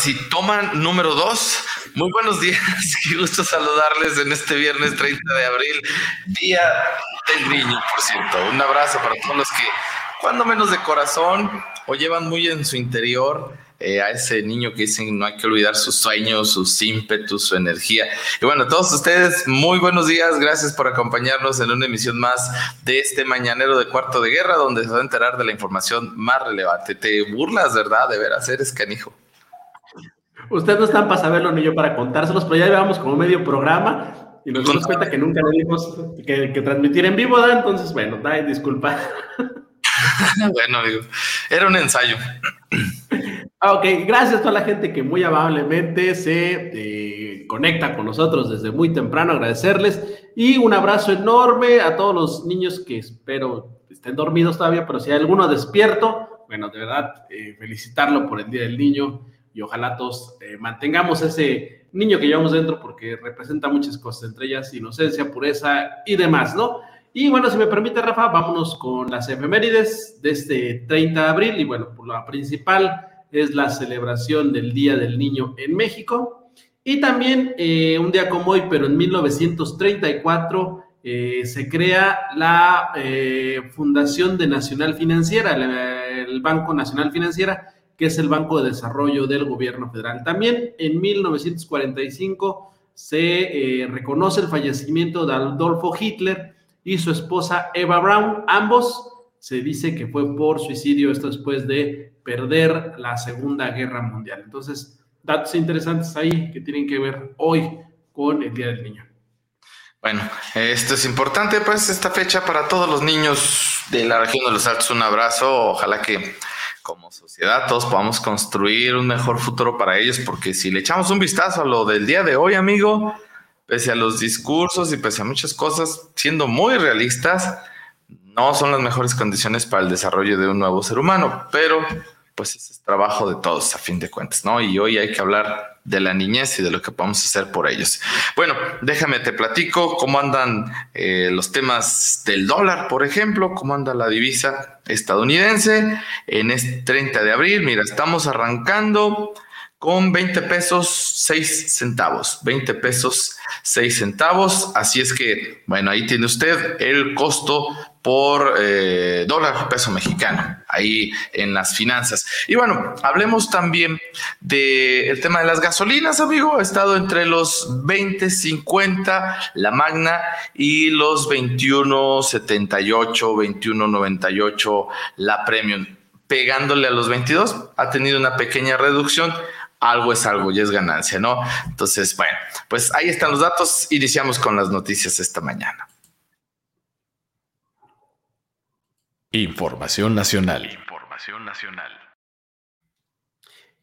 Bueno, ahora sí, toma número dos. Muy buenos días, qué gusto saludarles en este viernes 30 de abril, Día del Niño, por cierto. Un abrazo para todos los que, cuando menos de corazón, o llevan muy en su interior eh, a ese niño que dicen no hay que olvidar sus sueños, sus ímpetus, su energía. Y bueno, a todos ustedes, muy buenos días, gracias por acompañarnos en una emisión más de este mañanero de cuarto de guerra, donde se va a enterar de la información más relevante. Te burlas, ¿verdad? De veras, eres canijo. Ustedes no están para saberlo ni yo para contárselos, pero ya llevamos como medio programa y nos dimos cuenta que nunca le dimos que, transmitir en vivo, ¿da? Entonces, bueno, da disculpa. bueno, digo, era un ensayo. Ah, ok, gracias a toda la gente que muy amablemente se eh, conecta con nosotros desde muy temprano, agradecerles y un abrazo enorme a todos los niños que espero estén dormidos todavía, pero si hay alguno despierto, bueno, de verdad, eh, felicitarlo por el Día del Niño y ojalá todos eh, mantengamos ese niño que llevamos dentro porque representa muchas cosas, entre ellas inocencia, pureza y demás, ¿no? Y bueno, si me permite, Rafa, vámonos con las efemérides de este 30 de abril y bueno, por la principal es la celebración del Día del Niño en México. Y también eh, un día como hoy, pero en 1934, eh, se crea la Fundación de Nacional Financiera, el Banco Nacional Financiera, que es el Banco de Desarrollo del Gobierno Federal. También en 1945 se eh, reconoce el fallecimiento de Adolfo Hitler y su esposa Eva Braun. Ambos se dice que fue por suicidio, esto después de perder la Segunda Guerra Mundial. Entonces, datos interesantes ahí que tienen que ver hoy con el Día del Niño. Bueno, esto es importante, pues esta fecha para todos los niños de la región de los Altos, un abrazo, ojalá que como sociedad todos podamos construir un mejor futuro para ellos, porque si le echamos un vistazo a lo del día de hoy, amigo, pese a los discursos y pese a muchas cosas, siendo muy realistas, no son las mejores condiciones para el desarrollo de un nuevo ser humano, pero pues ese es trabajo de todos a fin de cuentas, ¿no? Y hoy hay que hablar de la niñez y de lo que podemos hacer por ellos. Bueno, déjame te platico cómo andan eh, los temas del dólar, por ejemplo, cómo anda la divisa estadounidense en este 30 de abril. Mira, estamos arrancando con 20 pesos 6 centavos, 20 pesos 6 centavos. Así es que, bueno, ahí tiene usted el costo por eh, dólar peso mexicano, ahí en las finanzas. Y bueno, hablemos también del tema de las gasolinas, amigo. Ha estado entre los 20, 50, la Magna, y los 21, 78, 21, 98, la Premium. Pegándole a los 22, ha tenido una pequeña reducción algo es algo y es ganancia, ¿no? Entonces, bueno, pues ahí están los datos. Iniciamos con las noticias esta mañana. Información nacional. Información nacional.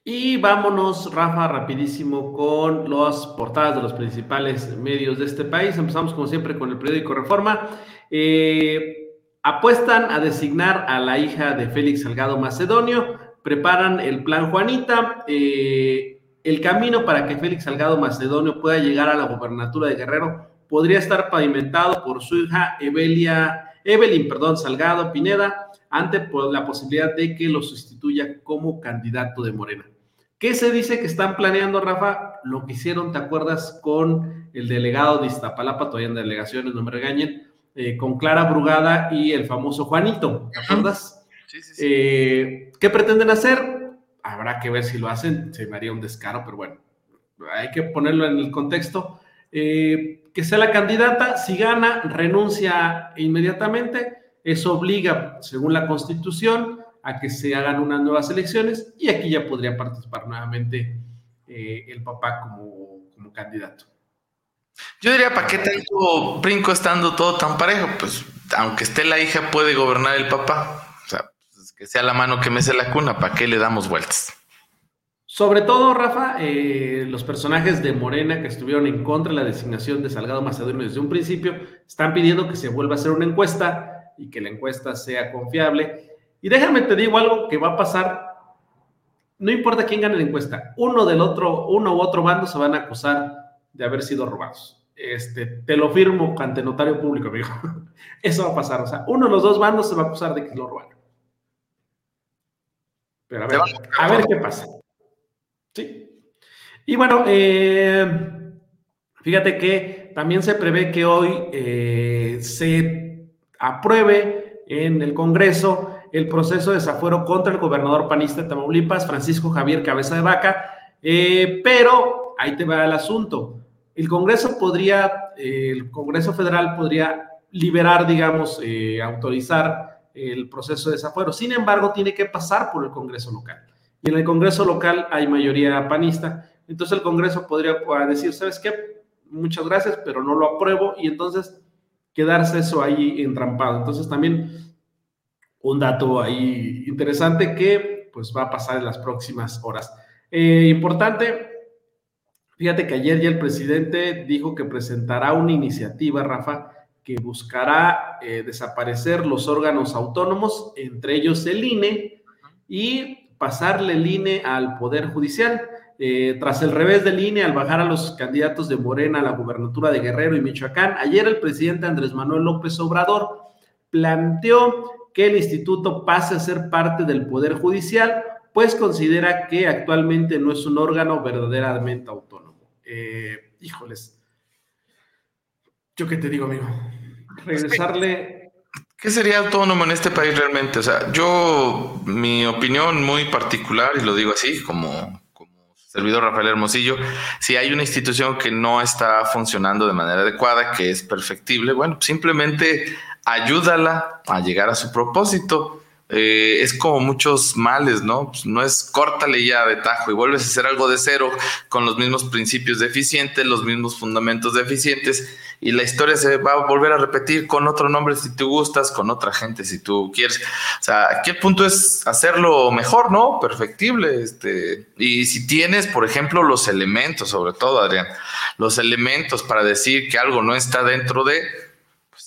Y vámonos, Rafa, rapidísimo con las portadas de los principales medios de este país. Empezamos, como siempre, con el periódico Reforma. Eh, apuestan a designar a la hija de Félix Salgado Macedonio. Preparan el plan Juanita. Eh, el camino para que Félix Salgado Macedonio pueda llegar a la gobernatura de Guerrero podría estar pavimentado por su hija Evelia Evelyn, perdón, Salgado Pineda, ante la posibilidad de que lo sustituya como candidato de Morena. ¿Qué se dice que están planeando, Rafa? Lo que hicieron, ¿te acuerdas? Con el delegado de Iztapalapa, todavía en delegaciones, no me regañen, eh, con Clara Brugada y el famoso Juanito, ¿te acuerdas? Sí, sí, sí. Eh, ¿Qué pretenden hacer? Habrá que ver si lo hacen, se me haría un descaro, pero bueno, hay que ponerlo en el contexto. Eh, que sea la candidata, si gana, renuncia inmediatamente, eso obliga, según la constitución, a que se hagan unas nuevas elecciones y aquí ya podría participar nuevamente eh, el papá como, candidato. Yo diría, ¿para qué tanto brinco estando todo tan parejo? Pues aunque esté la hija, puede gobernar el papá. O sea, pues, que sea la mano que mece la cuna, ¿para qué le damos vueltas? Sobre todo, Rafa, eh, los personajes de Morena que estuvieron en contra de la designación de Salgado Macedonio desde un principio están pidiendo que se vuelva a hacer una encuesta y que la encuesta sea confiable. Y déjame te digo algo que va a pasar. No importa quién gane la encuesta, uno del otro, uno u otro bando se van a acusar de haber sido robados. Este, te lo firmo ante notario público, amigo. Eso va a pasar. O sea, uno de los dos bandos se va a acusar de que lo robaron. Pero a ver, a ver qué pasa. Sí. Y bueno, eh, fíjate que también se prevé que hoy eh, se apruebe en el Congreso el proceso de desafuero contra el gobernador panista de Tamaulipas, Francisco Javier Cabeza de Vaca, eh, pero ahí te va el asunto. El Congreso podría, el Congreso Federal podría liberar, digamos, autorizar el proceso de desafuero. Sin embargo, tiene que pasar por el Congreso local. En el Congreso local hay mayoría panista. Entonces el Congreso podría decir, ¿sabes qué? Muchas gracias, pero no lo apruebo. Y entonces quedarse eso ahí entrampado. Entonces también un dato ahí interesante que pues va a pasar en las próximas horas. Eh, importante, fíjate que ayer ya el presidente dijo que presentará una iniciativa, Rafa, que buscará eh, desaparecer los órganos autónomos, entre ellos el INE, y pasarle el INE al Poder Judicial. Eh, tras el revés del INE, al bajar a los candidatos de Morena a la gubernatura de Guerrero y Michoacán, ayer el presidente Andrés Manuel López Obrador planteó que el instituto pase a ser parte del Poder Judicial, pues considera que actualmente no es un órgano verdaderamente autónomo. Eh, híjoles, yo qué te digo, amigo regresarle. ¿Qué sería autónomo en este país realmente? O sea, yo, mi opinión muy particular, y lo digo así, como, como servidor Rafael Hermosillo, si hay una institución que no está funcionando de manera adecuada, que es perfectible, bueno, simplemente ayúdala a llegar a su propósito. Eh, es como muchos males, ¿no? Pues no es córtale ya de tajo y vuelves a hacer algo de cero con los mismos principios deficientes, los mismos fundamentos deficientes y la historia se va a volver a repetir con otro nombre si tú gustas, con otra gente si tú quieres. O sea, aquí el punto es hacerlo mejor, ¿no? Perfectible. Este, y si tienes, por ejemplo, los elementos, sobre todo, Adrián, los elementos para decir que algo no está dentro de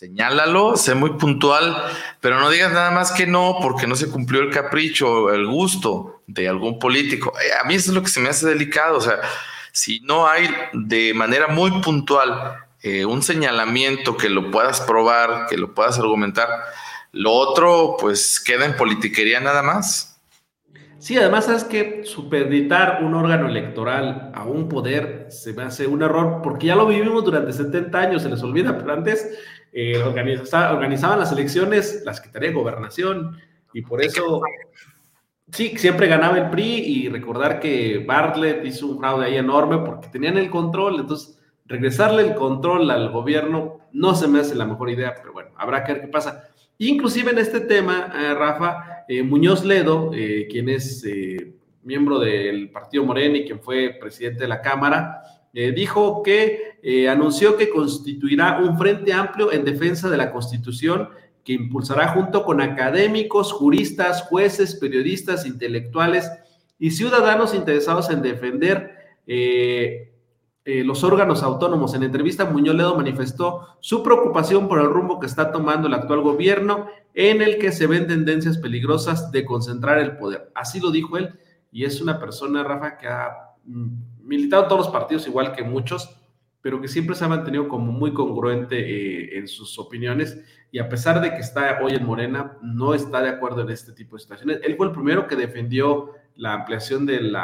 señálalo, sé muy puntual, pero no digas nada más que no porque no se cumplió el capricho el gusto de algún político. Eh, a mí eso es lo que se me hace delicado, o sea, si no hay de manera muy puntual eh, un señalamiento que lo puedas probar, que lo puedas argumentar, lo otro pues queda en politiquería nada más. Sí, además es que supeditar un órgano electoral a un poder se me hace un error porque ya lo vivimos durante 70 años, se les olvida, pero antes eh, organizaban las elecciones la Secretaría de Gobernación y por eso, sí, siempre ganaba el PRI y recordar que Bartlett hizo un fraude ahí enorme porque tenían el control, entonces regresarle el control al gobierno no se me hace la mejor idea, pero bueno, habrá que ver qué pasa. Inclusive en este tema, eh, Rafa, eh, Muñoz Ledo, quien es miembro del Partido Morena y quien fue presidente de la Cámara, eh, dijo que eh, anunció que constituirá un frente amplio en defensa de la Constitución que impulsará junto con académicos, juristas, jueces, periodistas, intelectuales y ciudadanos interesados en defender eh, los órganos autónomos. En entrevista, Muñoz Ledo manifestó su preocupación por el rumbo que está tomando el actual gobierno, en el que se ven tendencias peligrosas de concentrar el poder. Así lo dijo él, y es una persona, Rafa, que ha mm, militado todos los partidos igual que muchos, pero que siempre se ha mantenido como muy congruente eh, en sus opiniones y a pesar de que está hoy en Morena, no está de acuerdo en este tipo de situaciones. Él fue el primero que defendió la ampliación del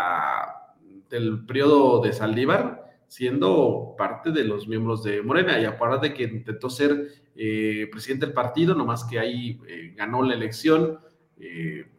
periodo de Saldívar, siendo parte de los miembros de Morena y aparte de que intentó ser eh, presidente del partido, nomás que ahí eh, ganó la elección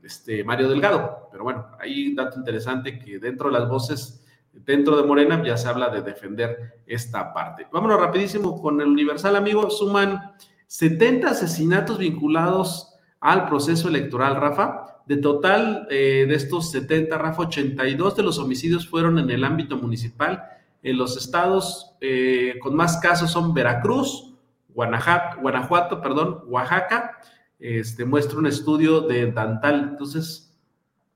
este, Mario Delgado. Pero bueno, hay un dato interesante que dentro de las voces dentro de Morena ya se habla de defender esta parte. Vámonos rapidísimo con el Universal, amigo. Suman 70 asesinatos vinculados al proceso electoral, Rafa. De total eh, de estos 70, Rafa, 82 de los homicidios fueron en el ámbito municipal. En los estados eh, con más casos son Veracruz, Guanajuato, perdón, Oaxaca. Este, muestra un estudio de Dantal. Entonces,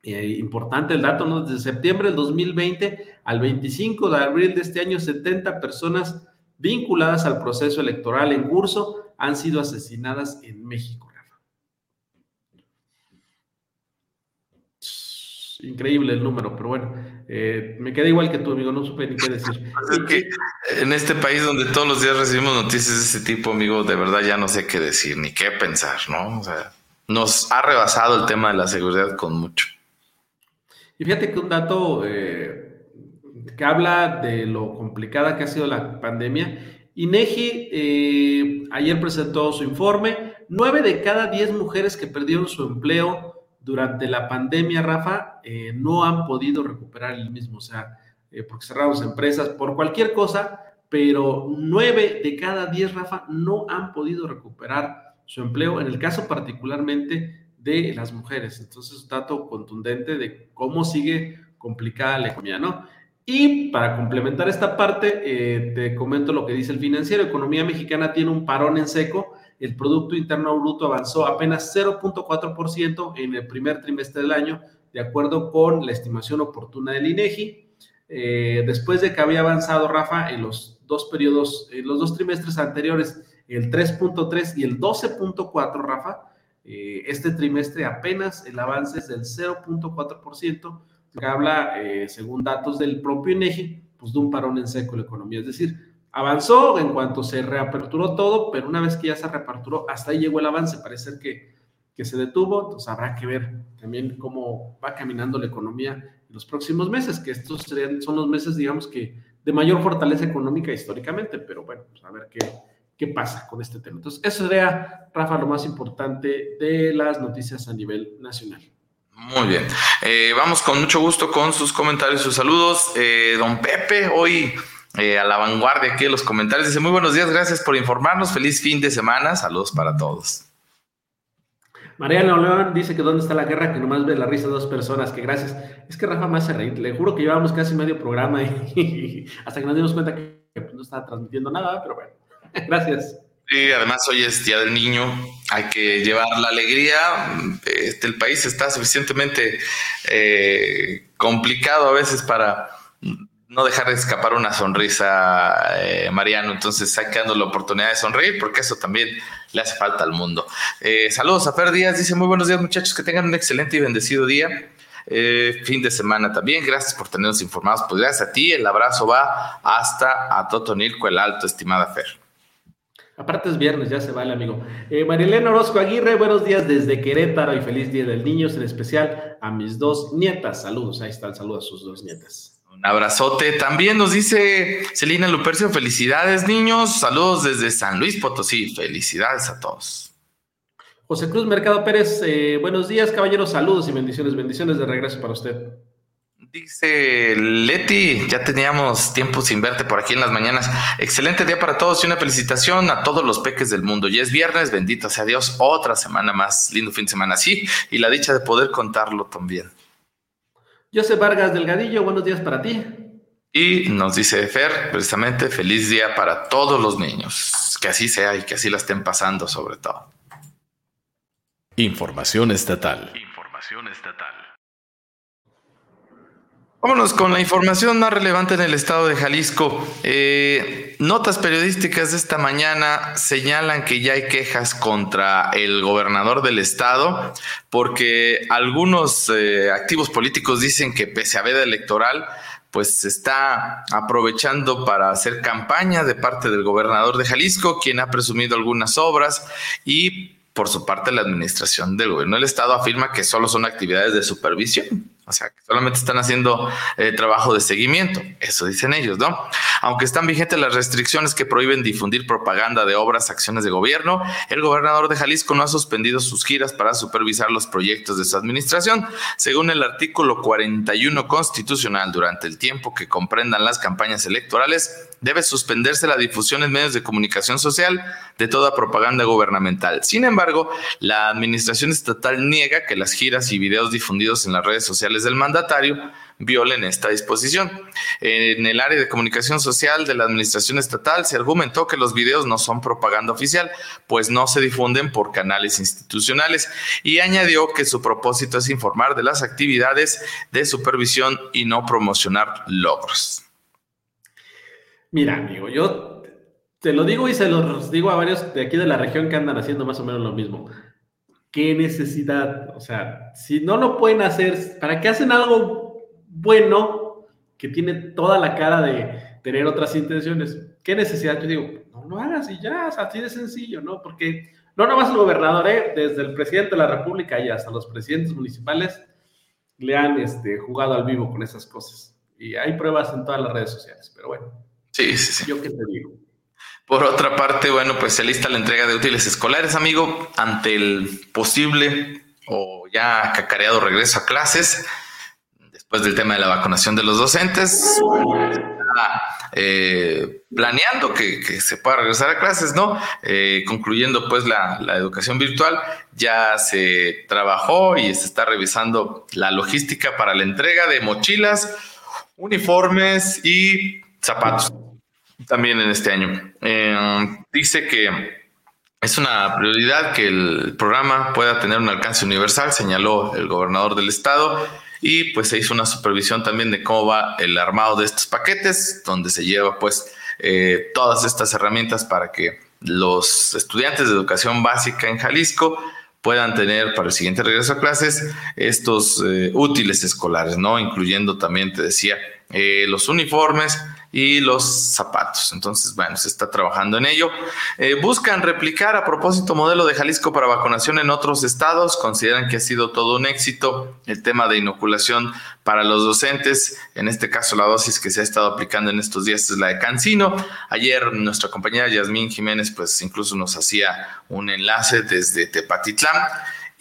eh, importante el dato, ¿no? Desde septiembre del 2020 al 25 de abril de este año, 70 personas vinculadas al proceso electoral en curso han sido asesinadas en México. Increíble el número, pero bueno, eh, me queda igual que tú, amigo, no supe ni qué decir. Pues es que en este país donde todos los días recibimos noticias de ese tipo, amigo, de verdad ya no sé qué decir ni qué pensar, ¿no? O sea, nos ha rebasado el tema de la seguridad con mucho. Y fíjate que un dato eh, que habla de lo complicada que ha sido la pandemia. INEGI eh, ayer presentó su informe. Nueve de cada diez mujeres que perdieron su empleo durante la pandemia, Rafa, eh, no han podido recuperar el mismo, o sea, eh, porque cerraron las empresas por cualquier cosa, pero nueve de cada diez, Rafa, no han podido recuperar su empleo, en el caso particularmente de las mujeres. Entonces, dato contundente de cómo sigue complicada la economía, ¿no? Y para complementar esta parte, eh, te comento lo que dice el financiero. Economía mexicana tiene un parón en seco. El Producto Interno Bruto avanzó apenas 0.4% en el primer trimestre del año, de acuerdo con la estimación oportuna del INEGI. Eh, después de que había avanzado, Rafa, en los dos periodos, en los dos trimestres anteriores, el 3.3 y el 12.4, Rafa, eh, este trimestre apenas el avance es del 0.4%, que habla, eh, según datos del propio INEGI, pues de un parón en seco la economía. Es decir, avanzó en cuanto se reaperturó todo, pero una vez que ya se reaperturó, hasta ahí llegó el avance. Parece que, que se detuvo, entonces habrá que ver también cómo va caminando la economía en los próximos meses, que estos serían, son los meses, digamos que, de mayor fortaleza económica históricamente, pero bueno, pues a ver qué, qué pasa con este tema. Entonces, eso sería, Rafa, lo más importante de las noticias a nivel nacional. Muy bien. Eh, vamos con mucho gusto con sus comentarios, sus saludos. Eh, don Pepe, hoy eh, a la vanguardia aquí de los comentarios, dice muy buenos días, gracias por informarnos, feliz fin de semana, saludos para todos. Mariano León dice que dónde está la guerra, que nomás ve la risa de dos personas, que gracias. Es que Rafa me hace reír, le juro que llevábamos casi medio programa y, hasta que nos dimos cuenta que, que no estaba transmitiendo nada, pero bueno. Gracias. Sí, además hoy es Día del Niño, hay que llevar la alegría. Este, el país está suficientemente eh, complicado a veces para no dejar de escapar una sonrisa, eh, Mariano. Entonces darnos la oportunidad de sonreír porque eso también le hace falta al mundo. Eh, saludos a Fer Díaz, dice muy buenos días muchachos, que tengan un excelente y bendecido día. fin de semana también. Gracias por tenernos informados. Pues gracias a ti. El abrazo va hasta a Totonilco el Alto, estimada Fer. Aparte es viernes, ya se vale, amigo. Eh, Marilena Orozco Aguirre, buenos días desde Querétaro y feliz Día del Niño, en especial a mis dos nietas. Saludos, ahí está el saludo a sus dos nietas. Un abrazote. También nos dice Celina Lupercio, felicidades niños, saludos desde San Luis Potosí, felicidades a todos. José Cruz Mercado Pérez, eh, buenos días caballeros, saludos y bendiciones, bendiciones de regreso para usted. Dice Leti, ya teníamos tiempo sin verte por aquí en las mañanas. Excelente día para todos y una felicitación a todos los peques del mundo. Ya es viernes, bendito sea Dios, otra semana más, lindo fin de semana, sí, y la dicha de poder contarlo también. José Vargas Delgadillo, buenos días para ti. Y nos dice Fer, precisamente, feliz día para todos los niños. Que así sea y que así la estén pasando sobre todo. Información estatal. Información estatal. Vámonos con la información más relevante en el estado de Jalisco. Eh, notas periodísticas de esta mañana señalan que ya hay quejas contra el gobernador del estado porque algunos eh, activos políticos dicen que pese a veda electoral, pues se está aprovechando para hacer campaña de parte del gobernador de Jalisco, quien ha presumido algunas obras y por su parte la administración del gobierno del estado afirma que solo son actividades de supervisión. O sea, que solamente están haciendo eh, trabajo de seguimiento. Eso dicen ellos, ¿no? Aunque están vigentes las restricciones que prohíben difundir propaganda de obras, acciones de gobierno, el gobernador de Jalisco no ha suspendido sus giras para supervisar los proyectos de su administración. Según el artículo 41 constitucional, durante el tiempo que comprendan las campañas electorales, debe suspenderse la difusión en medios de comunicación social de toda propaganda gubernamental. Sin embargo, la administración estatal niega que las giras y videos difundidos en las redes sociales del mandatario violen esta disposición. En el área de comunicación social de la administración estatal se argumentó que los videos no son propaganda oficial, pues no se difunden por canales institucionales y añadió que su propósito es informar de las actividades de supervisión y no promocionar logros. Mira, amigo, yo te lo digo y se los digo a varios de aquí de la región que andan haciendo más o menos lo mismo. ¿Qué necesidad? O sea, si no lo pueden hacer, ¿para qué hacen algo bueno que tiene toda la cara de tener otras intenciones? ¿Qué necesidad? Yo digo, no lo hagas y ya, así de sencillo, ¿no? Porque no nomás el gobernador, ¿eh? desde el presidente de la República y hasta los presidentes municipales le han este, jugado al vivo con esas cosas. Y hay pruebas en todas las redes sociales, pero bueno. Sí, sí, sí. Yo qué te digo. Por otra parte, bueno, pues se lista la entrega de útiles escolares, amigo, ante el posible o ya cacareado regreso a clases, después del tema de la vacunación de los docentes, eh, planeando que, se pueda regresar a clases, ¿no? Eh, concluyendo pues la, la, educación virtual, ya se trabajó y se está revisando la logística para la entrega de mochilas, uniformes y zapatos también en este año. Eh, dice que es una prioridad que el programa pueda tener un alcance universal, señaló el gobernador del estado, y pues se hizo una supervisión también de cómo va el armado de estos paquetes, donde se lleva pues eh, todas estas herramientas para que los estudiantes de educación básica en Jalisco puedan tener para el siguiente regreso a clases estos eh, útiles escolares, ¿no? Incluyendo también, te decía, eh, los uniformes, y los zapatos. Entonces, bueno, se está trabajando en ello. Eh, buscan replicar a propósito modelo de Jalisco para vacunación en otros estados. Consideran que ha sido todo un éxito el tema de inoculación para los docentes. En este caso, la dosis que se ha estado aplicando en estos días es la de Cancino. Ayer nuestra compañera Yasmín Jiménez, pues incluso nos hacía un enlace desde Tepatitlán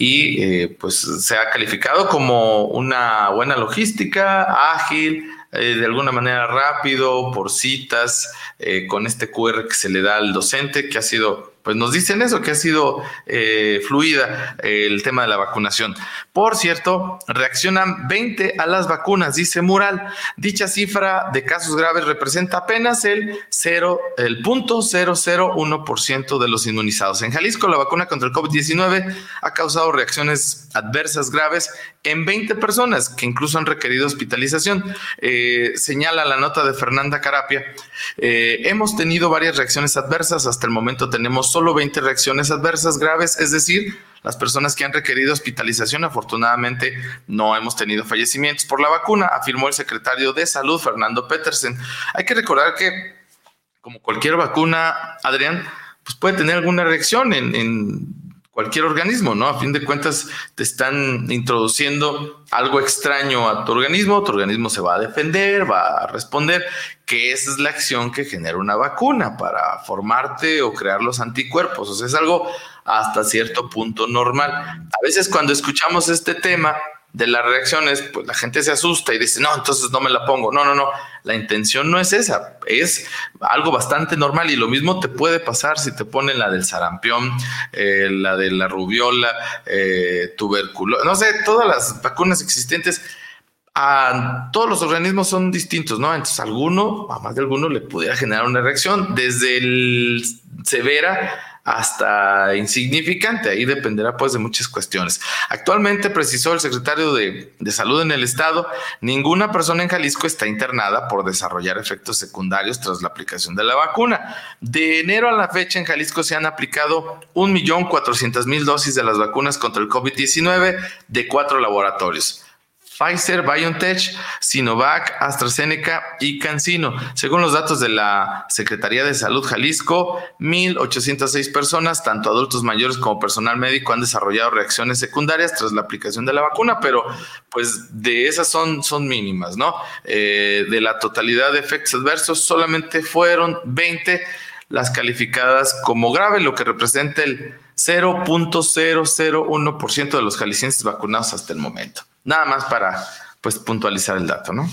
y eh, pues se ha calificado como una buena logística, ágil, eh, de alguna manera rápido, por citas, eh, con este QR que se le da al docente, que ha sido pues nos dicen eso, que ha sido eh, fluida eh, el tema de la vacunación. Por cierto, reaccionan 20 a las vacunas, dice Mural. Dicha cifra de casos graves representa apenas el 0, el punto 001% de los inmunizados. En Jalisco, la vacuna contra el COVID-19 ha causado reacciones adversas graves en 20 personas que incluso han requerido hospitalización. Eh, señala la nota de Fernanda Carapia. Hemos tenido varias reacciones adversas. Hasta el momento tenemos solo 20 reacciones adversas graves, es decir, las personas que han requerido hospitalización, afortunadamente no hemos tenido fallecimientos por la vacuna, afirmó el secretario de Salud, Fernando Petersen. Hay que recordar que, como cualquier vacuna, Adrián, pues puede tener alguna reacción en, en cualquier organismo, ¿no? A fin de cuentas, te están introduciendo algo extraño a tu organismo, tu organismo se va a defender, va a responder, que esa es la acción que genera una vacuna para formarte o crear los anticuerpos. O sea, es algo hasta cierto punto normal. A veces cuando escuchamos este tema, de las reacciones, pues la gente se asusta y dice, no, entonces no me la pongo. No, no, no, la intención no es esa, es algo bastante normal y lo mismo te puede pasar si te ponen la del sarampión, eh, la de la rubiola, eh, tuberculosis, no sé, todas las vacunas existentes. A todos los organismos son distintos, ¿no? Entonces, alguno, a más de alguno, le pudiera generar una reacción desde severa hasta insignificante. Ahí dependerá pues de muchas cuestiones. Actualmente, precisó el secretario de, Salud en el estado, ninguna persona en Jalisco está internada por desarrollar efectos secundarios tras la aplicación de la vacuna. De enero a la fecha en Jalisco se han aplicado 1.400.000 dosis de las vacunas contra el COVID-19 de cuatro laboratorios. Pfizer, BioNTech, Sinovac, AstraZeneca y CanSino. Según los datos de la Secretaría de Salud Jalisco, 1.806 personas, tanto adultos mayores como personal médico, han desarrollado reacciones secundarias tras la aplicación de la vacuna, pero pues de esas son, son mínimas, ¿no? Eh, de la totalidad de efectos adversos, solamente fueron 20 las calificadas como grave, lo que representa el 0.001% de los jaliscienses vacunados hasta el momento. Nada más para pues puntualizar el dato, ¿no?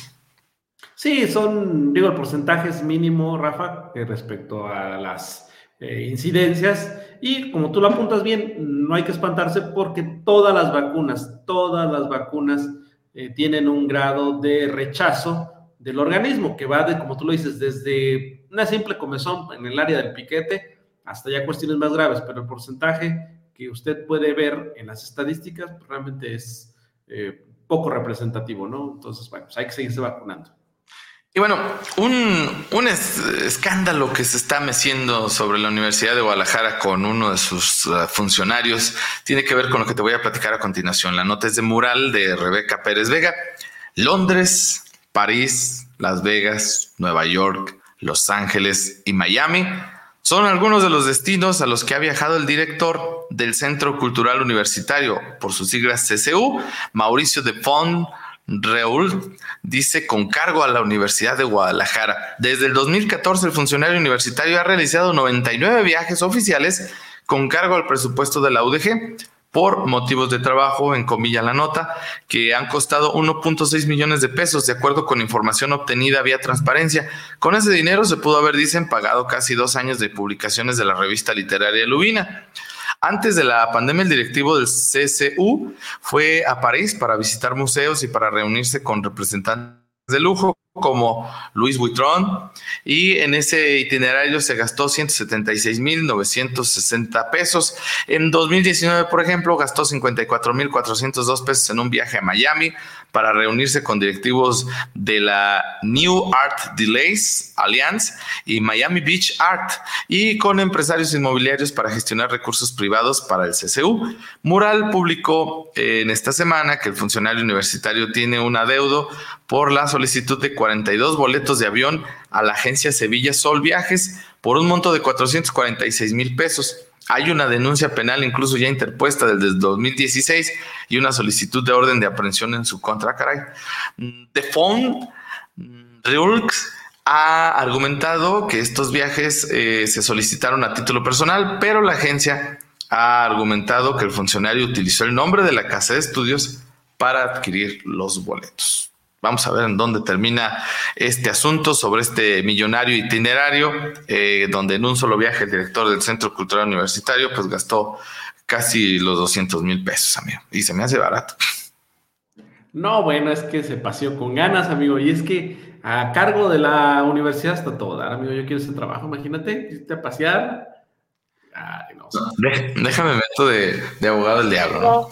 Sí, son, digo, el porcentaje es mínimo, Rafa, eh, respecto a las eh, incidencias. Y como tú lo apuntas bien, no hay que espantarse porque todas las vacunas, todas las vacunas eh, tienen un grado de rechazo del organismo que va de, como tú lo dices, desde una simple comezón en el área del piquete hasta ya cuestiones más graves, pero el porcentaje que usted puede ver en las estadísticas pues, realmente es eh, poco representativo, ¿no? Entonces, bueno, pues hay que seguirse vacunando. Y bueno, un, un escándalo que se está meciendo sobre la Universidad de Guadalajara con uno de sus uh, funcionarios tiene que ver con lo que te voy a platicar a continuación. La nota es de mural de Rebeca Pérez Vega. Londres, París, Las Vegas, Nueva York, Los Ángeles y Miami son algunos de los destinos a los que ha viajado el director del Centro Cultural Universitario, por sus siglas CCU, Mauricio de Font Reul dice con cargo a la Universidad de Guadalajara. Desde el 2014 el funcionario universitario ha realizado 99 viajes oficiales con cargo al presupuesto de la UDG por motivos de trabajo, en comilla la nota, que han costado 1.6 millones de pesos, de acuerdo con información obtenida vía transparencia. Con ese dinero se pudo haber, dicen, pagado casi dos años de publicaciones de la revista literaria Lubina. Antes de la pandemia, el directivo del CCU fue a París para visitar museos y para reunirse con representantes de lujo como Luis Buitrón y en ese itinerario se gastó 176.960 pesos. En 2019, por ejemplo, gastó 54.402 pesos en un viaje a Miami para reunirse con directivos de la New Art Delays Alliance y Miami Beach Art y con empresarios inmobiliarios para gestionar recursos privados para el CCU. Mural publicó en esta semana que el funcionario universitario tiene un adeudo por la solicitud de 42 boletos de avión a la agencia Sevilla Sol Viajes por un monto de 446 mil pesos. Hay una denuncia penal incluso ya interpuesta desde 2016 y una solicitud de orden de aprehensión en su contra, caray. The Phone Reulx ha argumentado que estos viajes eh, se solicitaron a título personal, pero la agencia ha argumentado que el funcionario utilizó el nombre de la casa de estudios para adquirir los boletos. Vamos a ver en dónde termina este asunto sobre este millonario itinerario, eh, donde en un solo viaje el director del Centro Cultural Universitario pues gastó casi los 200 mil pesos, amigo, y se me hace barato. No, bueno, es que se paseó con ganas, amigo, y es que a cargo de la universidad está todo amigo, yo quiero ese trabajo, imagínate, irte a pasear. Ay, no, déjame meto de, de abogado del diablo, ¿no?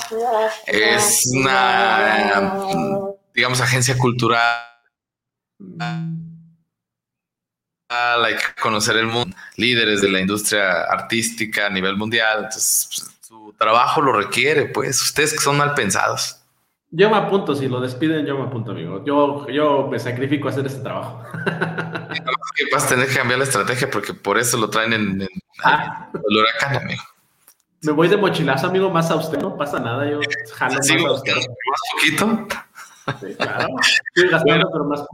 Es una digamos, agencia cultural. Hay que conocer el mundo, líderes de la industria artística a nivel mundial. Entonces, pues, su trabajo lo requiere, pues. Ustedes que son mal pensados. Yo me apunto, si lo despiden, yo me apunto, amigo. Yo, yo me sacrifico a hacer ese trabajo. que vas a tener que cambiar la estrategia porque por eso lo traen en, ah. el huracán, amigo. Me voy de mochilazo, amigo, más a usted, no pasa nada. Yo jalo más a usted. Más.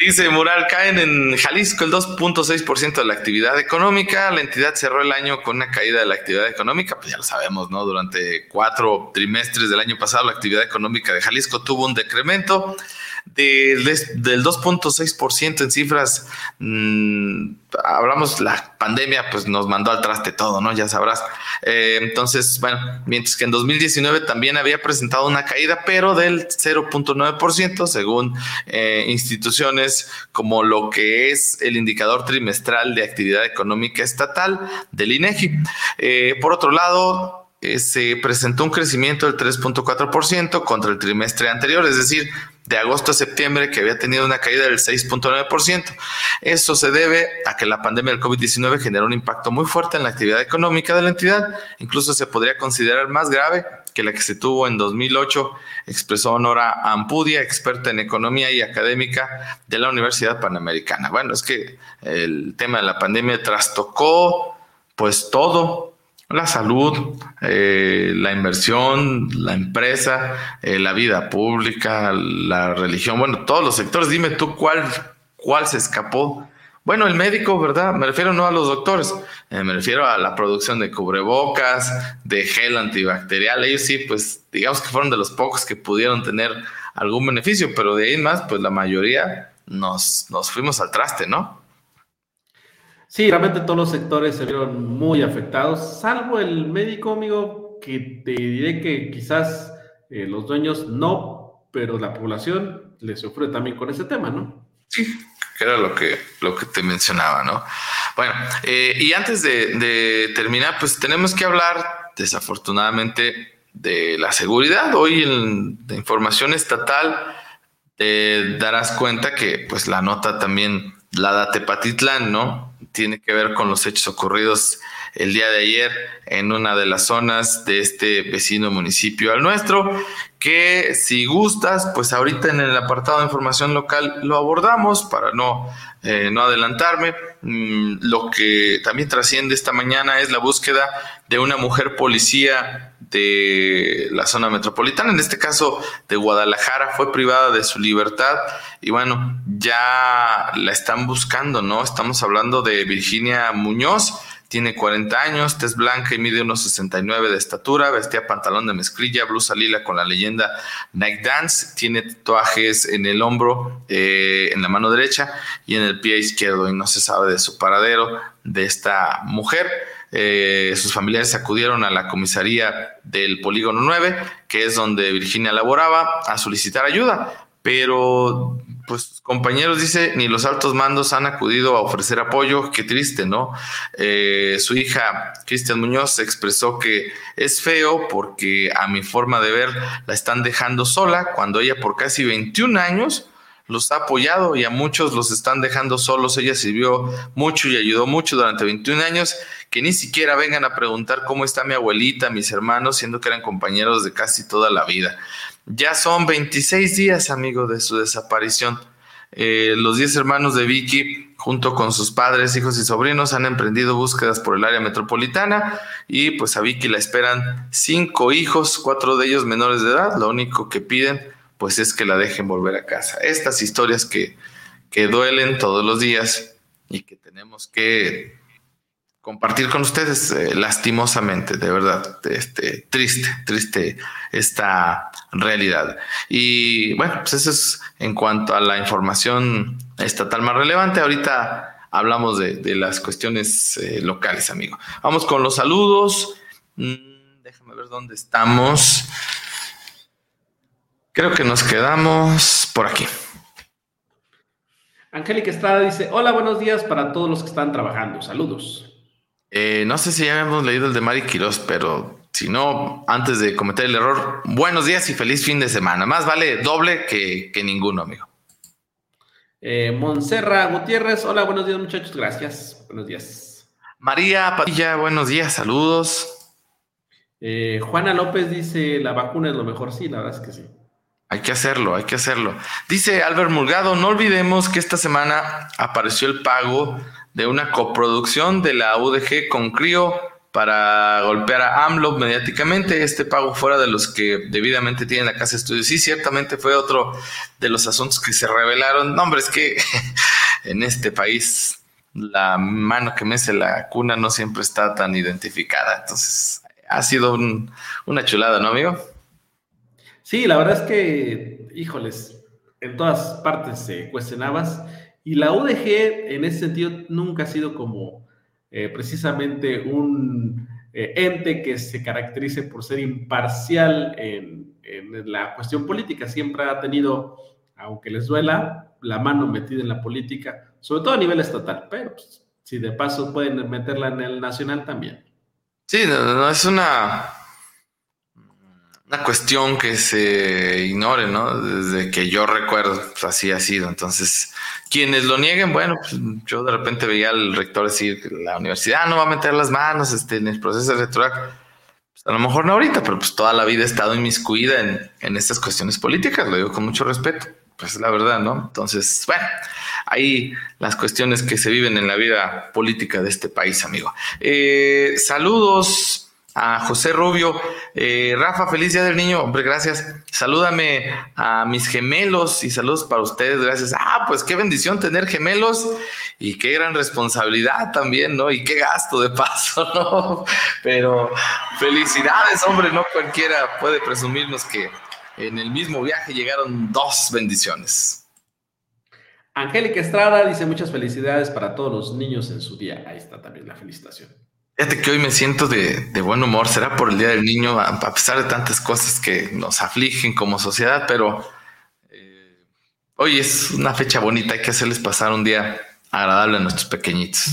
Dice Mural, caen en Jalisco el 2.6% de la actividad económica. La entidad cerró el año con una caída de la actividad económica, pues ya lo sabemos, ¿no? Durante cuatro trimestres del año pasado, la actividad económica de Jalisco tuvo un decremento del, del 2.6% en cifras, mm, hablamos, la pandemia pues nos mandó al traste todo, ¿no? Ya sabrás. Eh, entonces, bueno, mientras que en 2019 también había presentado una caída, pero del 0.9%, según eh, instituciones como lo que es el indicador trimestral de actividad económica estatal del INEGI. Eh, por otro lado, se presentó un crecimiento del 3.4% contra el trimestre anterior, es decir, de agosto a septiembre, que había tenido una caída del 6.9%. Eso se debe a que la pandemia del COVID-19 generó un impacto muy fuerte en la actividad económica de la entidad. Incluso se podría considerar más grave que la que se tuvo en 2008, expresó Nora Ampudia, experta en economía y académica de la Universidad Panamericana. Bueno, es que el tema de la pandemia trastocó pues todo, la salud, eh, la inversión, la empresa, eh, la vida pública, la religión, bueno, todos los sectores. Dime tú cuál, cuál se escapó. Bueno, el médico, ¿verdad? Me refiero no a los doctores, eh, me refiero a la producción de cubrebocas, de gel antibacterial. Ellos sí, pues digamos que fueron de los pocos que pudieron tener algún beneficio, pero de ahí más, pues la mayoría nos, nos fuimos al traste, ¿no? Sí, realmente todos los sectores se vieron muy afectados, salvo el médico, amigo, que te diré que quizás eh, los dueños no, pero la población le sufre también con ese tema, ¿no? Sí, era lo que, lo que te mencionaba, ¿no? Bueno, eh, y antes de, terminar, pues tenemos que hablar, desafortunadamente, de la seguridad. Hoy en la información estatal te darás cuenta que pues la nota también la da Tepatitlán, ¿no? Tiene que ver con los hechos ocurridos el día de ayer en una de las zonas de este vecino municipio al nuestro, que si gustas, pues ahorita en el apartado de información local lo abordamos para no, eh, no adelantarme. Mm, lo que también trasciende esta mañana es la búsqueda de una mujer policía de la zona metropolitana, en este caso de Guadalajara, fue privada de su libertad y bueno, ya la están buscando, ¿no? Estamos hablando de Virginia Muñoz, tiene 40 años, tez blanca y mide unos 69 de estatura, vestía pantalón de mezclilla, blusa lila con la leyenda Night Dance, tiene tatuajes en el hombro, eh, en la mano derecha y en el pie izquierdo y no se sabe de su paradero de esta mujer. Eh, sus familiares acudieron a la comisaría del Polígono 9, que es donde Virginia laboraba, a solicitar ayuda, pero pues compañeros dice, ni los altos mandos han acudido a ofrecer apoyo, qué triste, ¿no? Eh, su hija, Cristian Muñoz, expresó que es feo porque a mi forma de ver la están dejando sola cuando ella por casi 21 años los ha apoyado y a muchos los están dejando solos. Ella sirvió mucho y ayudó mucho durante 21 años, que ni siquiera vengan a preguntar cómo está mi abuelita, mis hermanos, siendo que eran compañeros de casi toda la vida. Ya son 26 días, amigo, de su desaparición. Eh, los 10 hermanos de Vicky, junto con sus padres, hijos y sobrinos, han emprendido búsquedas por el área metropolitana y pues a Vicky la esperan cinco hijos, cuatro de ellos menores de edad. Lo único que piden pues es que la dejen volver a casa. Estas historias que, que duelen todos los días y que tenemos que compartir con ustedes eh, lastimosamente, de verdad, este, triste, triste esta realidad. Y bueno, pues eso es en cuanto a la información estatal más relevante. Ahorita hablamos de, las cuestiones eh, locales, amigo. Vamos con los saludos. Mm, déjame ver dónde estamos. Creo que nos quedamos por aquí. Angélica Estrada dice, hola, buenos días para todos los que están trabajando. Saludos. Eh, no sé si ya hemos leído el de Mari Quiroz, pero si no, antes de cometer el error, buenos días y feliz fin de semana. Más vale doble que, ninguno, amigo. Eh, Monserra Gutiérrez, hola, buenos días muchachos, gracias. Buenos días. María Padilla, buenos días, saludos. Eh, Juana López dice, la vacuna es lo mejor, sí, la verdad es que sí. Hay que hacerlo, hay que hacerlo. Dice Albert Mulgado, no olvidemos que esta semana apareció el pago de una coproducción de la UDG con CRIO para golpear a AMLO mediáticamente. Este pago fuera de los que debidamente tienen la casa de estudios. Sí, ciertamente fue otro de los asuntos que se revelaron. No, hombre, es que en este país la mano que mece la cuna no siempre está tan identificada. Entonces, ha sido una chulada, ¿no, amigo? Sí, la verdad es que, híjoles, en todas partes se cuestionabas y la UDG en ese sentido nunca ha sido como eh, precisamente un eh, ente que se caracterice por ser imparcial en, en, la cuestión política. Siempre ha tenido, aunque les duela, la mano metida en la política, sobre todo a nivel estatal, pero pues, si de paso pueden meterla en el nacional también. Sí, no es una una cuestión que se ignore, ¿no? Desde que yo recuerdo, pues así ha sido. Entonces, quienes lo nieguen, bueno, pues yo de repente veía al rector decir que la universidad no va a meter las manos este, en el proceso electoral. Pues a lo mejor no ahorita, pero pues toda la vida he estado inmiscuida en, en estas cuestiones políticas, lo digo con mucho respeto. Pues la verdad, ¿no? Entonces, bueno, ahí las cuestiones que se viven en la vida política de este país, amigo. Eh, saludos a José Rubio. Eh, Rafa, feliz día del niño. Hombre, gracias. Salúdame a mis gemelos y saludos para ustedes. Gracias. Ah, pues qué bendición tener gemelos y qué gran responsabilidad también, ¿no? Y qué gasto de paso, ¿no? Pero felicidades, hombre, no cualquiera puede presumirnos que en el mismo viaje llegaron dos bendiciones. Angélica Estrada dice muchas felicidades para todos los niños en su día. Ahí está también la felicitación. Fíjate que hoy me siento de, buen humor, será por el Día del Niño, a, pesar de tantas cosas que nos afligen como sociedad, pero eh, hoy es una fecha bonita, hay que hacerles pasar un día agradable a nuestros pequeñitos.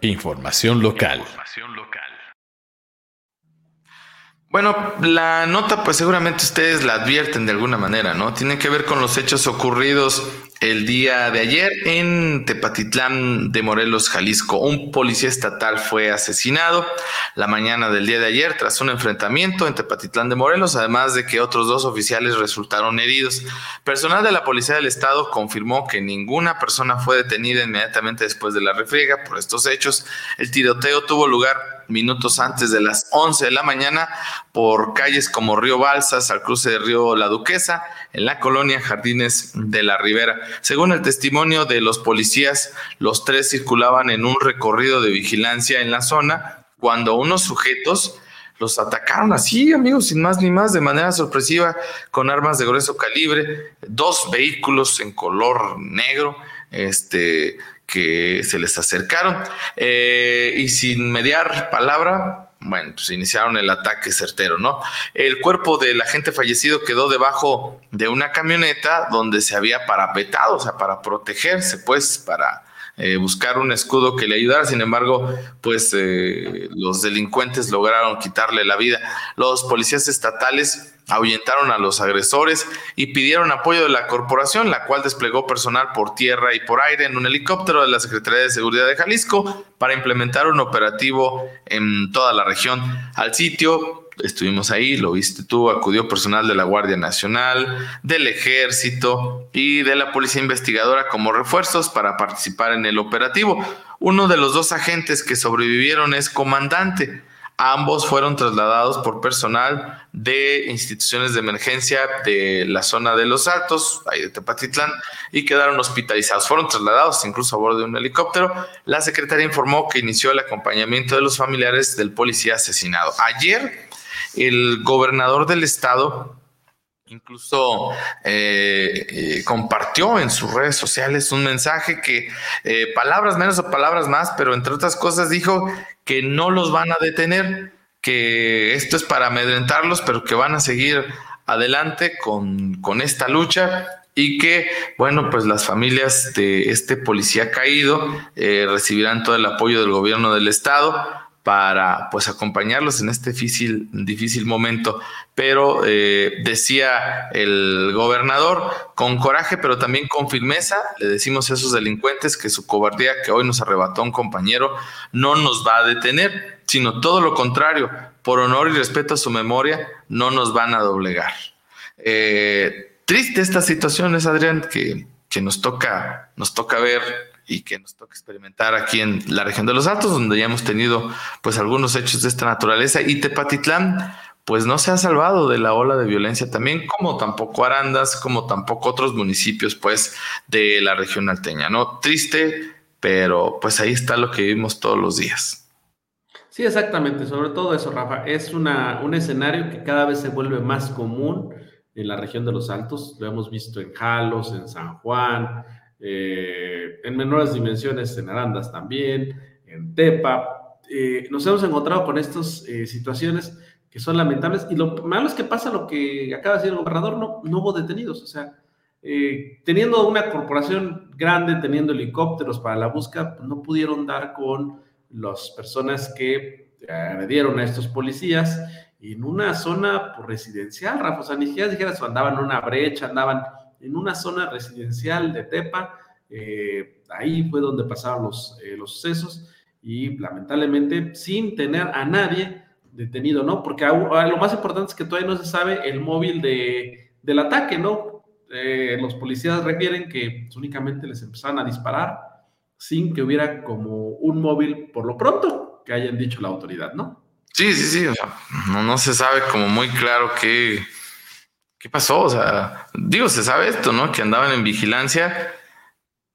Información local. Bueno, la nota pues seguramente ustedes la advierten de alguna manera, ¿no? Tiene que ver con los hechos ocurridos el día de ayer en Tepatitlán de Morelos, Jalisco. Un policía estatal fue asesinado la mañana del día de ayer tras un enfrentamiento en Tepatitlán de Morelos, además de que otros dos oficiales resultaron heridos. Personal de la Policía del Estado confirmó que ninguna persona fue detenida inmediatamente después de la refriega por estos hechos. El tiroteo tuvo lugar minutos antes de las 11 de la mañana por calles como Río Balsas, al cruce de Río La Duquesa, en la colonia Jardines de la Ribera. Según el testimonio de los policías, los tres circulaban en un recorrido de vigilancia en la zona cuando unos sujetos los atacaron así, amigos, sin más ni más, de manera sorpresiva, con armas de grueso calibre, dos vehículos en color negro, este, que se les acercaron eh, y sin mediar palabra, bueno, pues iniciaron el ataque certero, ¿no? El cuerpo del agente fallecido quedó debajo de una camioneta donde se había parapetado, o sea, para protegerse, pues, para eh, buscar un escudo que le ayudara. Sin embargo, pues eh, los delincuentes lograron quitarle la vida. Los policías estatales ahuyentaron a los agresores y pidieron apoyo de la corporación, la cual desplegó personal por tierra y por aire en un helicóptero de la Secretaría de Seguridad de Jalisco para implementar un operativo en toda la región. Al sitio estuvimos ahí, lo viste tú, acudió personal de la Guardia Nacional, del Ejército y de la Policía Investigadora como refuerzos para participar en el operativo. Uno de los dos agentes que sobrevivieron es comandante. Ambos fueron trasladados por personal de instituciones de emergencia de la zona de Los Altos, ahí de Tepatitlán, y quedaron hospitalizados. Fueron trasladados incluso a bordo de un helicóptero. La secretaria informó que inició el acompañamiento de los familiares del policía asesinado. Ayer, el gobernador del estado incluso eh, eh, compartió en sus redes sociales un mensaje que eh, palabras menos o palabras más, pero entre otras cosas dijo que no los van a detener, que esto es para amedrentarlos, pero que van a seguir adelante con, con esta lucha y que, bueno, pues las familias de este policía caído recibirán todo el apoyo del gobierno del estado para pues acompañarlos en este difícil, difícil momento. Pero eh, decía el gobernador, con coraje, pero también con firmeza, le decimos a esos delincuentes que su cobardía que hoy nos arrebató un compañero no nos va a detener, sino todo lo contrario, por honor y respeto a su memoria, no nos van a doblegar. Eh, triste esta situación es, Adrián, que, que nos, toca, nos toca ver y que nos toca experimentar aquí en la región de los Altos, donde ya hemos tenido pues algunos hechos de esta naturaleza y Tepatitlán pues no se ha salvado de la ola de violencia también, como tampoco Arandas, como tampoco otros municipios pues de la región alteña, ¿no? Triste, pero pues ahí está lo que vivimos todos los días. Sí, exactamente, sobre todo eso, Rafa, es una, un escenario que cada vez se vuelve más común en la región de los Altos, lo hemos visto en Jalos, en San Juan, eh, en menores dimensiones en Arandas también, en Tepa. Eh, nos hemos encontrado con estas eh, situaciones que son lamentables. Y lo malo es que pasa lo que acaba de decir el gobernador, no, no hubo detenidos, o sea, teniendo una corporación grande, teniendo helicópteros para la búsqueda, pues no pudieron dar con las personas que agredieron a estos policías en una zona pues, residencial, Rafa, o sea, ni siquiera dijeras, andaban en una brecha, andaban en una zona residencial de Tepa. Eh, ahí fue donde pasaron los, eh, los sucesos y lamentablemente sin tener a nadie detenido, ¿no? Porque lo más importante es que todavía no se sabe el móvil de, del ataque, ¿no? Eh, los policías refieren que únicamente les empezaron a disparar sin que hubiera como un móvil por lo pronto que hayan dicho la autoridad, ¿no? Sí, sí, sí, no, no se sabe como muy claro qué, ¿qué pasó? O sea, digo, se sabe esto, ¿no? Que andaban en vigilancia,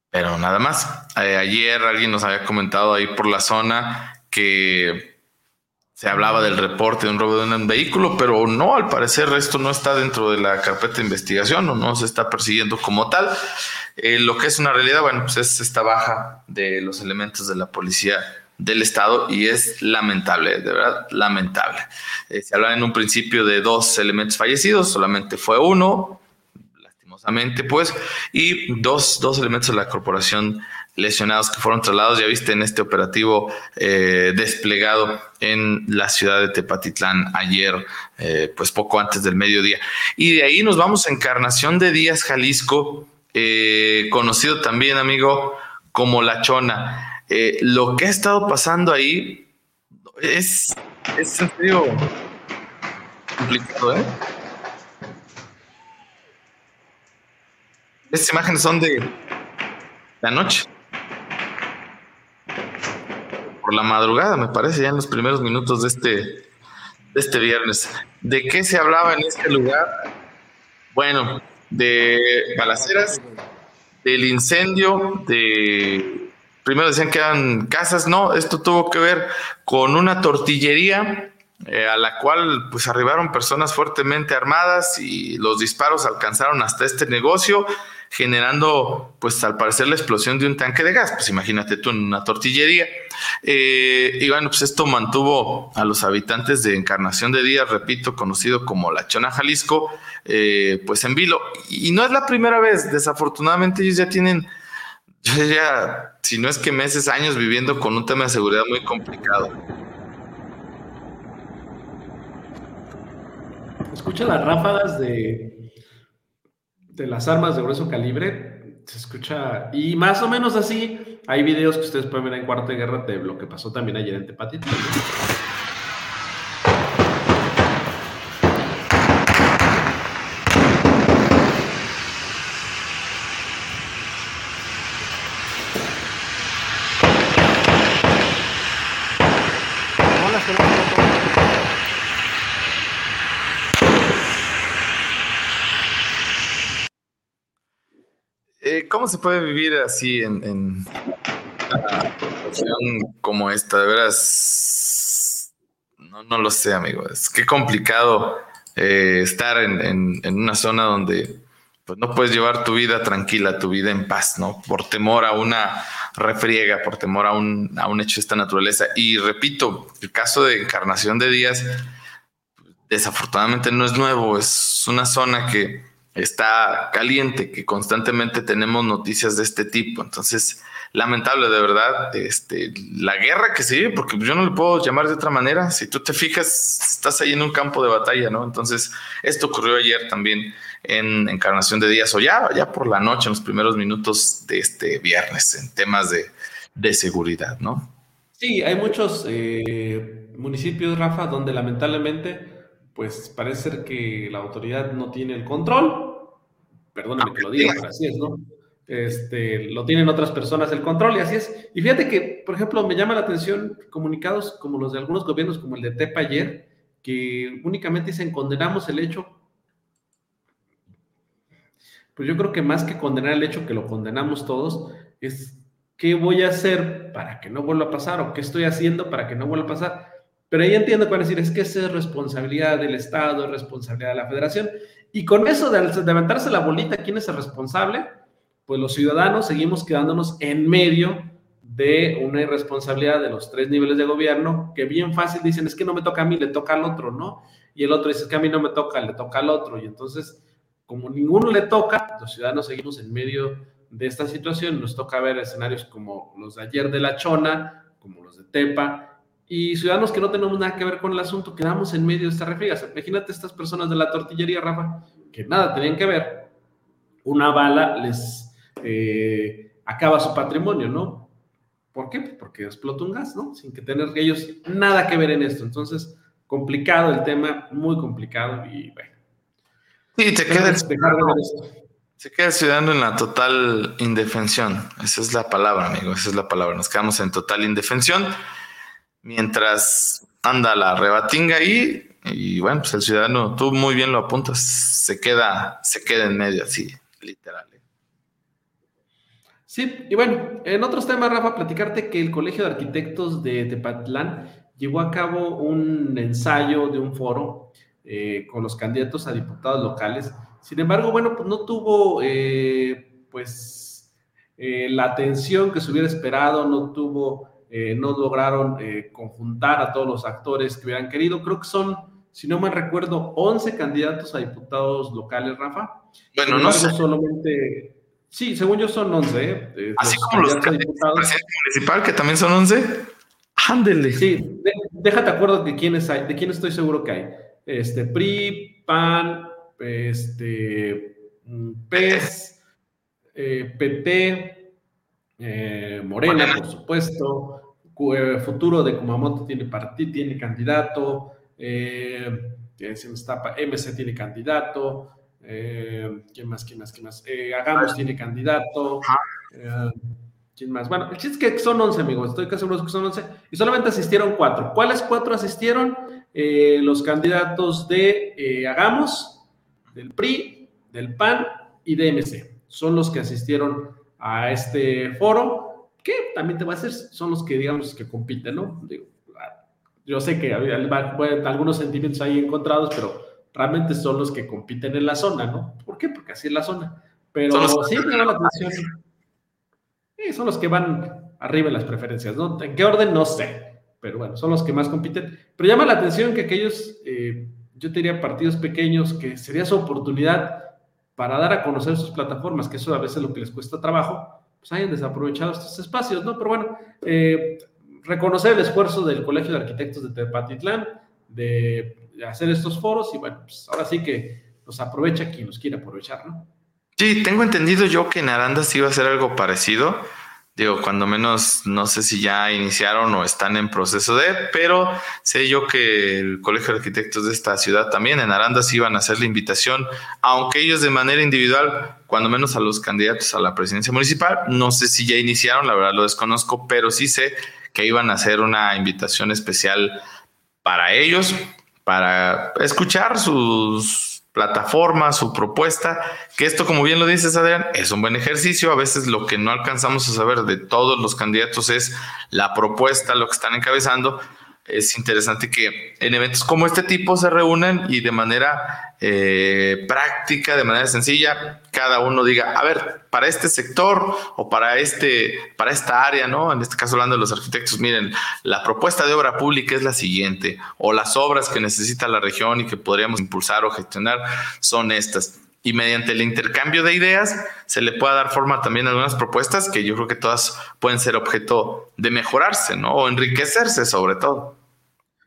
pero nada más. Eh, ayer alguien nos había comentado ahí por la zona que se hablaba del reporte de un robo de un vehículo, pero no, al parecer esto no está dentro de la carpeta de investigación o no se está persiguiendo como tal. Eh, lo que es una realidad, bueno, pues es esta baja de los elementos de la policía del Estado y es lamentable, de verdad, lamentable. Eh, se hablaba en un principio de dos elementos fallecidos, solamente fue uno, lastimosamente, pues, y dos, dos elementos de la corporación lesionados que fueron trasladados, ya viste, en este operativo eh, desplegado en la ciudad de Tepatitlán ayer, eh, pues poco antes del mediodía. Y de ahí nos vamos a Encarnación de Díaz, Jalisco, conocido también, amigo, como La Chona. Eh, lo que ha estado pasando ahí es, es en complicado, ¿eh? Estas imágenes son de la noche. Por la madrugada, me parece, ya en los primeros minutos de este, de este viernes. ¿De qué se hablaba en este lugar? Bueno, de balaceras, del incendio, de... Primero decían que eran casas, no, esto tuvo que ver con una tortillería eh, a la cual pues arribaron personas fuertemente armadas y los disparos alcanzaron hasta este negocio generando, pues al parecer, la explosión de un tanque de gas. Pues imagínate tú en una tortillería. Eh, y bueno, pues esto mantuvo a los habitantes de Encarnación de Díaz, repito, conocido como La Chona Jalisco, eh, pues en vilo. Y no es la primera vez, desafortunadamente ellos ya tienen, ya, si no es que meses, años viviendo con un tema de seguridad muy complicado. Escucha las ráfagas de, de las armas de grueso calibre se escucha, y más o menos así, hay videos que ustedes pueden ver en Cuarto de Guerra de lo que pasó también ayer en Tepatito. ¿Cómo se puede vivir así en, una situación como esta? De veras, no, no lo sé, amigo. Es que complicado eh, estar en, una zona donde pues, no puedes llevar tu vida tranquila, tu vida en paz, ¿no? Por temor a una refriega, por temor a un, a un hecho de esta naturaleza. Y repito, el caso de Encarnación de Díaz, desafortunadamente no es nuevo, es una zona que está caliente, que constantemente tenemos noticias de este tipo. Entonces, lamentable de verdad, este, la guerra que se vive, porque yo no le puedo llamar de otra manera. Si tú te fijas, estás ahí en un campo de batalla, ¿no? Entonces, esto ocurrió ayer también en Encarnación de Díaz, o ya, ya por la noche, en los primeros minutos de este viernes, en temas de, de seguridad, ¿no? Sí, hay muchos eh, municipios, Rafa, donde lamentablemente pues parece ser que la autoridad no tiene el control. Perdóneme que lo diga, pero así es, ¿no? Este, lo tienen otras personas el control y así es. Y fíjate que, por ejemplo, me llama la atención comunicados como los de algunos gobiernos, como el de TEPA ayer, que únicamente dicen condenamos el hecho. Pues yo creo que más que condenar el hecho, que lo condenamos todos, es qué voy a hacer para que no vuelva a pasar o qué estoy haciendo para que no vuelva a pasar. Pero ahí entiendo que decir, es que esa es responsabilidad del Estado, es responsabilidad de la Federación. Y con eso de levantarse la bolita, ¿quién es el responsable? Pues los ciudadanos seguimos quedándonos en medio de una irresponsabilidad de los tres niveles de gobierno, que bien fácil dicen, es que no me toca a mí, le toca al otro, ¿no? Y el otro dice, es que a mí no me toca, le toca al otro. Y entonces, como ninguno le toca, los ciudadanos seguimos en medio de esta situación. Nos toca ver escenarios como los de ayer de La Chona, como los de Tepa, y ciudadanos que no tenemos nada que ver con el asunto, quedamos en medio de esta refriega. Imagínate estas personas de la tortillería, Rafa, que nada tenían que ver. Una bala les eh, acaba su patrimonio, ¿no? ¿Por qué? Porque explota un gas, ¿no? Sin que tener ellos nada que ver en esto. Entonces, complicado el tema, muy complicado y bueno. Sí, te queda el ciudadano, se queda el ciudadano en la total indefensión. Esa es la palabra, amigo, esa es la palabra. Nos quedamos en total indefensión mientras anda la rebatinga ahí, y bueno, pues el ciudadano, tú muy bien lo apuntas, se queda, se queda en medio, así, literal. ¿eh? Sí, y bueno, en otros temas, Rafa, platicarte que el Colegio de Arquitectos de Tepatlán llevó a cabo un ensayo de un foro eh, con los candidatos a diputados locales. Sin embargo, bueno, pues no tuvo, eh, pues, la atención que se hubiera esperado, no tuvo eh, no lograron eh, conjuntar a todos los actores que hubieran querido. Creo que son, si no me recuerdo, 11 candidatos a diputados locales, Rafa. Bueno, no sé. Solamente, sí, según yo son 11. ¿eh? Así como los candidatos municipal, que también son 11. Ándele. Sí, déjate acuerdo de quiénes hay, de quién estoy seguro que hay. Este, PRI, PAN, este, mm, PES, PT, Morena, por supuesto, Futuro de Kumamoto tiene partido, tiene candidato, se MC tiene candidato, ¿quién más, quién más, quién más? Hagamos tiene candidato. ¿Quién más? Bueno, el chiste es que son 11, amigos. Estoy casi seguro que son 11. Y solamente asistieron cuatro. ¿Cuáles cuatro asistieron? Eh, los candidatos de eh, Hagamos, del PRI, del PAN y de MC. Son los que asistieron a este foro, que también te va a decir, son los que, digamos, que compiten, ¿no? Digo, yo sé que hay algunos sentimientos ahí encontrados, pero realmente son los que compiten en la zona, ¿no? ¿Por qué? Porque así es la zona. Pero sí me llama la atención son los que van arriba en las preferencias, ¿no? ¿En qué orden? No sé, pero bueno, son los que más compiten. Pero llama la atención que aquellos, eh, yo te diría partidos pequeños, que sería su oportunidad para dar a conocer sus plataformas, que eso a veces es lo que les cuesta trabajo, pues hayan desaprovechado estos espacios, ¿no? Pero bueno, eh, reconocer el esfuerzo del Colegio de Arquitectos de Tepatitlán de hacer estos foros y bueno, pues ahora sí que los aprovecha quien los quiere aprovechar, ¿no? Sí, tengo entendido yo que en Arandas iba a ser algo parecido. Digo, cuando menos no sé si ya iniciaron o están en proceso de, pero sé yo que el Colegio de Arquitectos de esta ciudad también en Arandas iban a hacer la invitación, aunque ellos de manera individual, cuando menos a los candidatos a la presidencia municipal, no sé si ya iniciaron, la verdad lo desconozco, pero sí sé que iban a hacer una invitación especial para ellos, para escuchar sus plataforma, su propuesta, que esto, como bien lo dices, Adrián, es un buen ejercicio. A veces lo que no alcanzamos a saber de todos los candidatos es la propuesta, lo que están encabezando, es interesante que en eventos como este tipo se reúnen y de manera eh, práctica, de manera sencilla, cada uno diga, a ver, para este sector o para este, para esta área, ¿no? En este caso hablando de los arquitectos, miren, la propuesta de obra pública es la siguiente, o las obras que necesita la región y que podríamos impulsar o gestionar son estas y mediante el intercambio de ideas se le pueda dar forma también a algunas propuestas que yo creo que todas pueden ser objeto de mejorarse, ¿no? O enriquecerse sobre todo.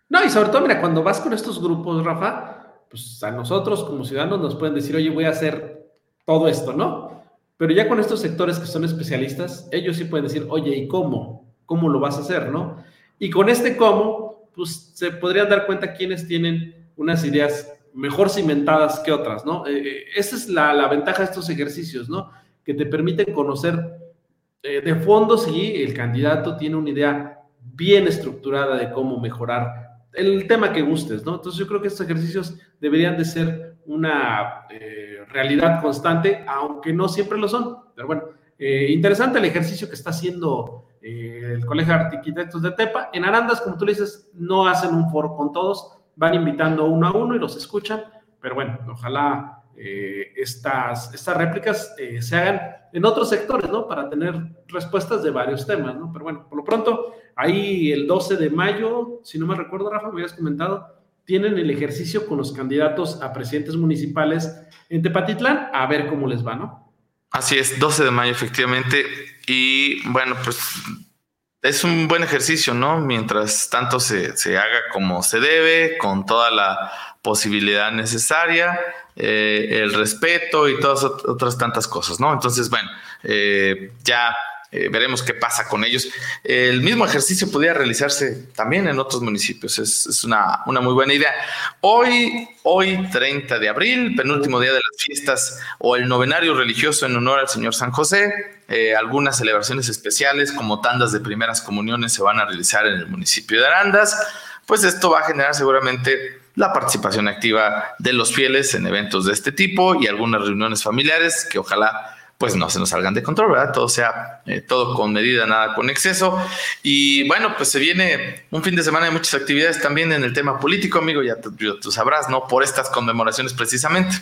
No, y sobre todo, mira, cuando vas con estos grupos, Rafa, pues a nosotros como ciudadanos nos pueden decir, oye, voy a hacer todo esto, ¿no? Pero ya con estos sectores que son especialistas, ellos sí pueden decir, oye, ¿y cómo? ¿Cómo lo vas a hacer, no? Y con este cómo, pues se podrían dar cuenta quiénes tienen unas ideas mejor cimentadas que otras, ¿no? Eh, eh, esa es la, ventaja de estos ejercicios, ¿no? Que te permiten conocer eh, de fondo si el candidato tiene una idea bien estructurada de cómo mejorar el tema que gustes, ¿no? Entonces yo creo que estos ejercicios deberían de ser una realidad constante, aunque no siempre lo son. Pero bueno, interesante el ejercicio que está haciendo el Colegio de Arquitectos de Tepa. En Arandas, como tú dices, no hacen un foro con todos, van invitando uno a uno y los escuchan, pero bueno, ojalá eh, estas, estas réplicas eh, se hagan en otros sectores, ¿no? Para tener respuestas de varios temas, ¿no? Pero bueno, por lo pronto, ahí el 12 de mayo, si no me recuerdo, Rafa, me habías comentado, tienen el ejercicio con los candidatos a presidentes municipales en Tepatitlán, a ver cómo les va, ¿no? Así es, 12 de mayo, efectivamente. Y bueno, pues es un buen ejercicio, ¿no? Mientras tanto se, haga como se debe, con toda la posibilidad necesaria, eh, el respeto y todas otras tantas cosas, ¿no? Entonces, bueno, eh, ya eh, veremos qué pasa con ellos. El mismo ejercicio podría realizarse también en otros municipios. Es, una, una, muy buena idea. Hoy, hoy, 30 de abril, penúltimo día de las fiestas o el novenario religioso en honor al Señor San José. Eh, algunas celebraciones especiales como tandas de primeras comuniones se van a realizar en el municipio de Arandas. Pues esto va a generar seguramente la participación activa de los fieles en eventos de este tipo y algunas reuniones familiares que ojalá pues no se nos salgan de control, ¿verdad? Todo sea, eh, todo con medida, nada con exceso. Y bueno, pues se viene un fin de semana de muchas actividades también en el tema político, amigo, ya tú, sabrás, ¿no? Por estas conmemoraciones precisamente.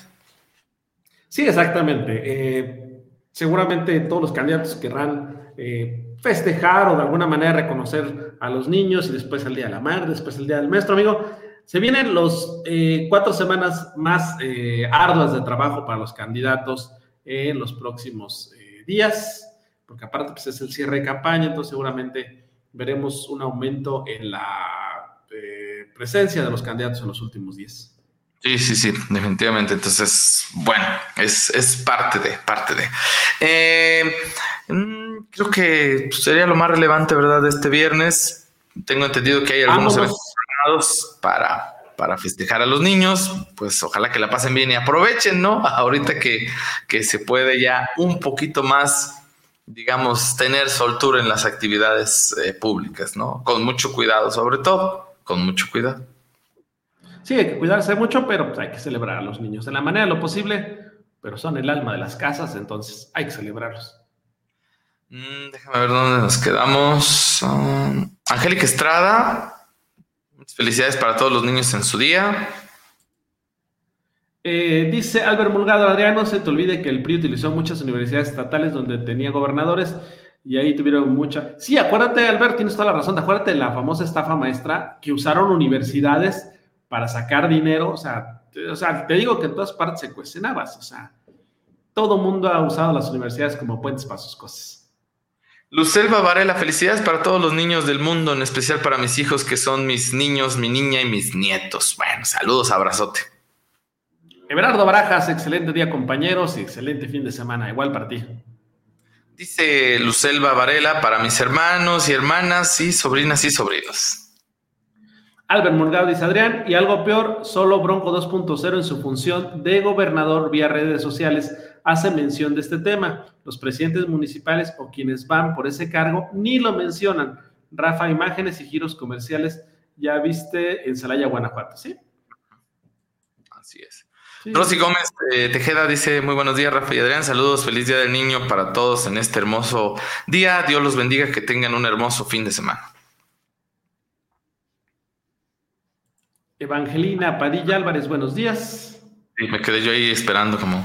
Sí, exactamente. Eh, seguramente todos los candidatos querrán eh, festejar o de alguna manera reconocer a los niños y después el Día de la Madre, después el Día del Maestro, amigo. Se vienen los cuatro semanas más arduas de trabajo para los candidatos en los próximos eh, días, porque aparte pues, es el cierre de campaña, entonces seguramente veremos un aumento en la eh, presencia de los candidatos en los últimos días. Sí, sí, sí, definitivamente. Entonces, bueno, es, es parte de, parte de. Eh, mm, creo que sería lo más relevante, ¿verdad? De este viernes. Tengo entendido que hay algunos eventos para, para festejar a los niños. Pues ojalá que la pasen bien y aprovechen, ¿no? Ahorita que, que se puede ya un poquito más digamos, tener soltura en las actividades eh, públicas, ¿no? Con mucho cuidado, sobre todo, con mucho cuidado. Sí, hay que cuidarse mucho, pero pues, hay que celebrar a los niños de la manera de lo posible, pero son el alma de las casas, entonces hay que celebrarlos. Mm, déjame ver dónde nos quedamos. Angélica Estrada, felicidades para todos los niños en su día. Eh, dice Albert Mulgado, Adrián, no se te olvide que el PRI utilizó muchas universidades estatales donde tenía gobernadores y ahí tuvieron mucha. Sí, acuérdate, Albert, tienes toda la razón. Acuérdate de la famosa estafa maestra que usaron universidades para sacar dinero. O sea, te, o sea, te digo que en todas partes se cuestionabas. O sea, todo mundo ha usado las universidades como puentes para sus cosas. Lucelva Varela, felicidades para todos los niños del mundo, en especial para mis hijos que son mis niños, mi niña y mis nietos. Bueno, saludos, abrazote. Everardo Barajas, excelente día compañeros y excelente fin de semana, igual para ti. Dice Lucelva Varela, para mis hermanos y hermanas y sobrinas y sobrinos. Albert Morgado dice Adrián, y algo peor, solo Bronco 2.0 en su función de gobernador vía redes sociales hace mención de este tema. Los presidentes municipales o quienes van por ese cargo ni lo mencionan. Rafa, imágenes y giros comerciales, ya viste en Salaya, Guanajuato, ¿sí? Así es. Rosy Gómez eh, Tejeda dice: Muy buenos días, Rafa y Adrián. Saludos, feliz día del niño para todos en este hermoso día. Dios los bendiga, que tengan un hermoso fin de semana. Evangelina Padilla Álvarez, buenos días. Sí, me quedé yo ahí esperando como.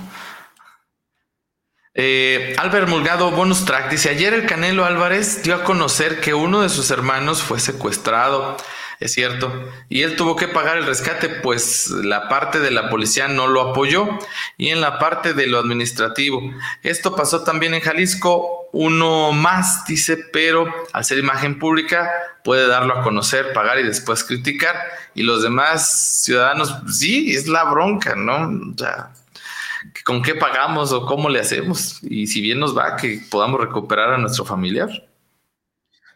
Eh, Albert Mulgado, bonus track, dice, ayer el Canelo Álvarez dio a conocer que uno de sus hermanos fue secuestrado es cierto. Y él tuvo que pagar el rescate, pues la parte de la policía no lo apoyó y en la parte de lo administrativo. Esto pasó también en Jalisco, uno más dice, pero al ser imagen pública puede darlo a conocer, pagar y después criticar. Y los demás ciudadanos, sí, es la bronca, ¿no? O sea, ¿con qué pagamos o cómo le hacemos? Y si bien nos va, que podamos recuperar a nuestro familiar.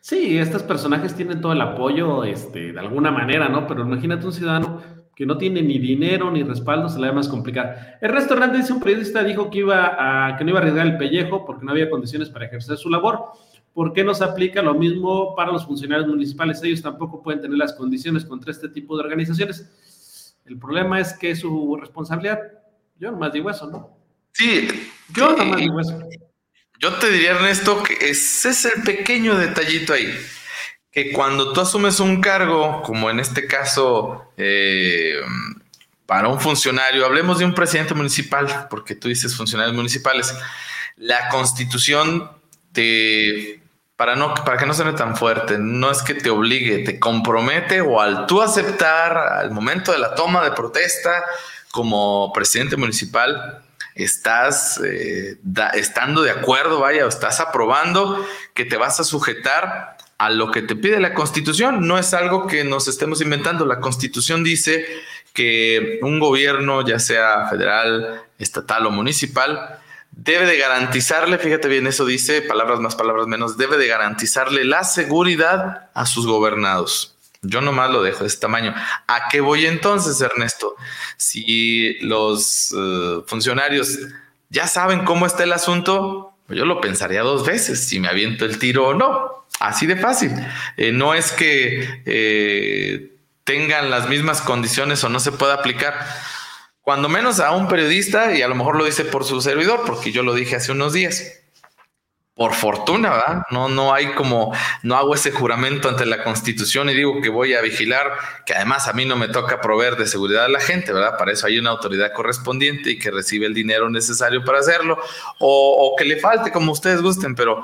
Sí, estos personajes tienen todo el apoyo, este, de alguna manera, ¿no? Pero imagínate un ciudadano que no tiene ni dinero ni respaldo, se le da más complicado. El restaurante dice un periodista dijo que iba a, que no iba a arriesgar el pellejo porque no había condiciones para ejercer su labor. ¿Por qué no se aplica lo mismo para los funcionarios municipales? Ellos tampoco pueden tener las condiciones contra este tipo de organizaciones. El problema es que su responsabilidad. Yo nomás digo eso, ¿no? Sí, yo nomás digo eso. Yo te diría, Ernesto, que ese es el pequeño detallito ahí. Que cuando tú asumes un cargo, como en este caso, eh, para un funcionario, hablemos de un presidente municipal, porque tú dices funcionarios municipales, la constitución te, para, no, para que no suene tan fuerte, no es que te obligue, te compromete o al tú aceptar al momento de la toma de protesta como presidente municipal, estás eh, estando de acuerdo, vaya, o estás aprobando que te vas a sujetar a lo que te pide la Constitución. No es algo que nos estemos inventando. La Constitución dice que un gobierno, ya sea federal, estatal o municipal, debe de garantizarle, fíjate bien, eso dice, palabras más, palabras menos, debe de garantizarle la seguridad a sus gobernados. Yo nomás lo dejo de este tamaño. ¿A qué voy entonces, Ernesto? Si los eh, funcionarios ya saben cómo está el asunto, pues yo lo pensaría dos veces si me aviento el tiro o no. Así de fácil. Eh, no es que eh, tengan las mismas condiciones o no se pueda aplicar. Cuando menos a un periodista, y a lo mejor lo dice por su servidor, porque yo lo dije hace unos días por fortuna, ¿verdad? No, no hay como, no hago ese juramento ante la constitución y digo que voy a vigilar, que además a mí no me toca proveer de seguridad a la gente, ¿verdad? Para eso hay una autoridad correspondiente y que recibe el dinero necesario para hacerlo, o, o que le falte, como ustedes gusten, pero...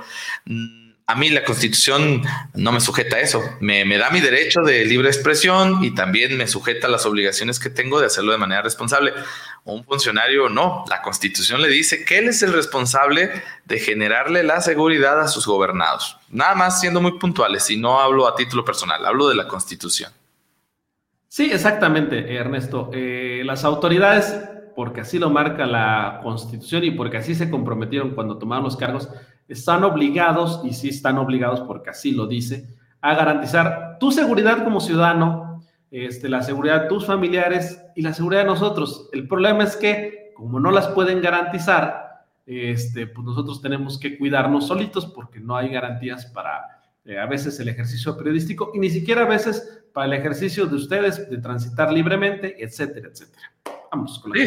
a mí la constitución no me sujeta a eso, me, da mi derecho de libre expresión y también me sujeta a las obligaciones que tengo de hacerlo de manera responsable. Un funcionario no, la constitución le dice que él es el responsable de generarle la seguridad a sus gobernados. Nada más siendo muy puntuales y no hablo a título personal, hablo de la constitución. Sí, exactamente, Ernesto. Eh, las autoridades, porque así lo marca la Constitución y porque así se comprometieron cuando tomaron los cargos, están obligados, y sí están obligados porque así lo dice, a garantizar tu seguridad como ciudadano, este, la seguridad de tus familiares y la seguridad de nosotros. El problema es que, como no las pueden garantizar, este, pues nosotros tenemos que cuidarnos solitos porque no hay garantías para eh, a veces el ejercicio periodístico y ni siquiera a veces para el ejercicio de ustedes de transitar libremente, etcétera, etcétera. Vamos con la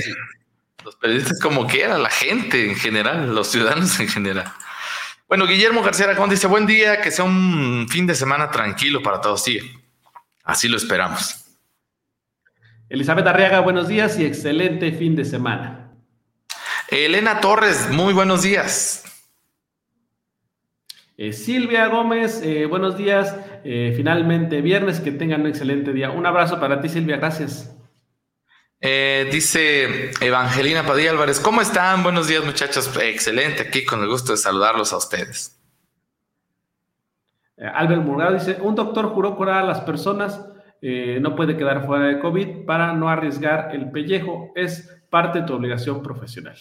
Los periodistas como quiera, la gente en general, los ciudadanos en general. Bueno, Guillermo García Aragón dice, buen día, que sea un fin de semana tranquilo para todos. Sí, así lo esperamos. Elizabeth Arriaga, buenos días y excelente fin de semana. Elena Torres, muy buenos días. Eh, Silvia Gómez, eh, buenos días. Eh, finalmente, viernes, que tengan un excelente día. Un abrazo para ti, Silvia, gracias. Dice Evangelina Padilla Álvarez, ¿cómo están? Buenos días, muchachos. Excelente, aquí con el gusto de saludarlos a ustedes. Albert Murgado dice, un doctor juró curar a las personas, no puede quedar fuera de COVID para no arriesgar el pellejo, es parte de tu obligación profesional.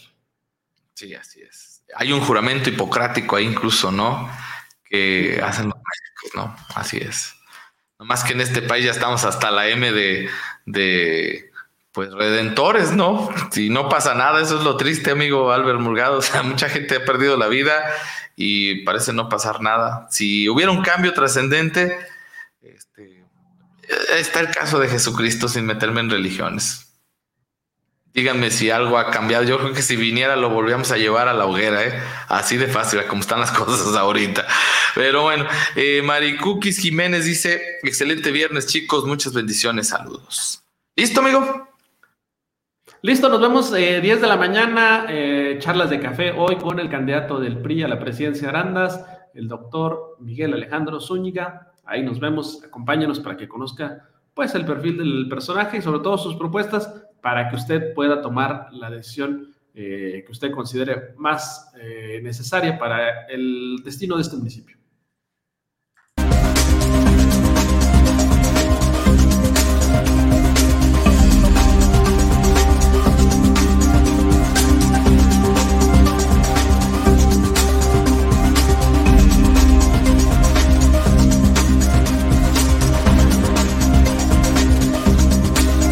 Sí, así es hay un juramento hipocrático ahí incluso, ¿no? Que hacen los médicos, ¿no? Así es. más que en este país ya estamos hasta la M de, de pues redentores, ¿no? Si no pasa nada, eso es lo triste, amigo Albert Murgado. O sea, mucha gente ha perdido la vida y parece no pasar nada. Si hubiera un cambio trascendente, este, está el caso de Jesucristo sin meterme en religiones. Díganme si algo ha cambiado. Yo creo que si viniera lo volvíamos a llevar a la hoguera, ¿eh? Así de fácil, como están las cosas ahorita. Pero bueno, eh, Maricukis Jiménez dice, excelente viernes chicos, muchas bendiciones, saludos. ¿Listo, amigo? Listo, nos vemos eh, 10 de la mañana, eh, charlas de café hoy con el candidato del PRI a la presidencia de Arandas, el doctor Miguel Alejandro Zúñiga. Ahí nos vemos, acompáñenos para que conozca pues el perfil del personaje y sobre todo sus propuestas para que usted pueda tomar la decisión eh, que usted considere más eh, necesaria para el destino de este municipio.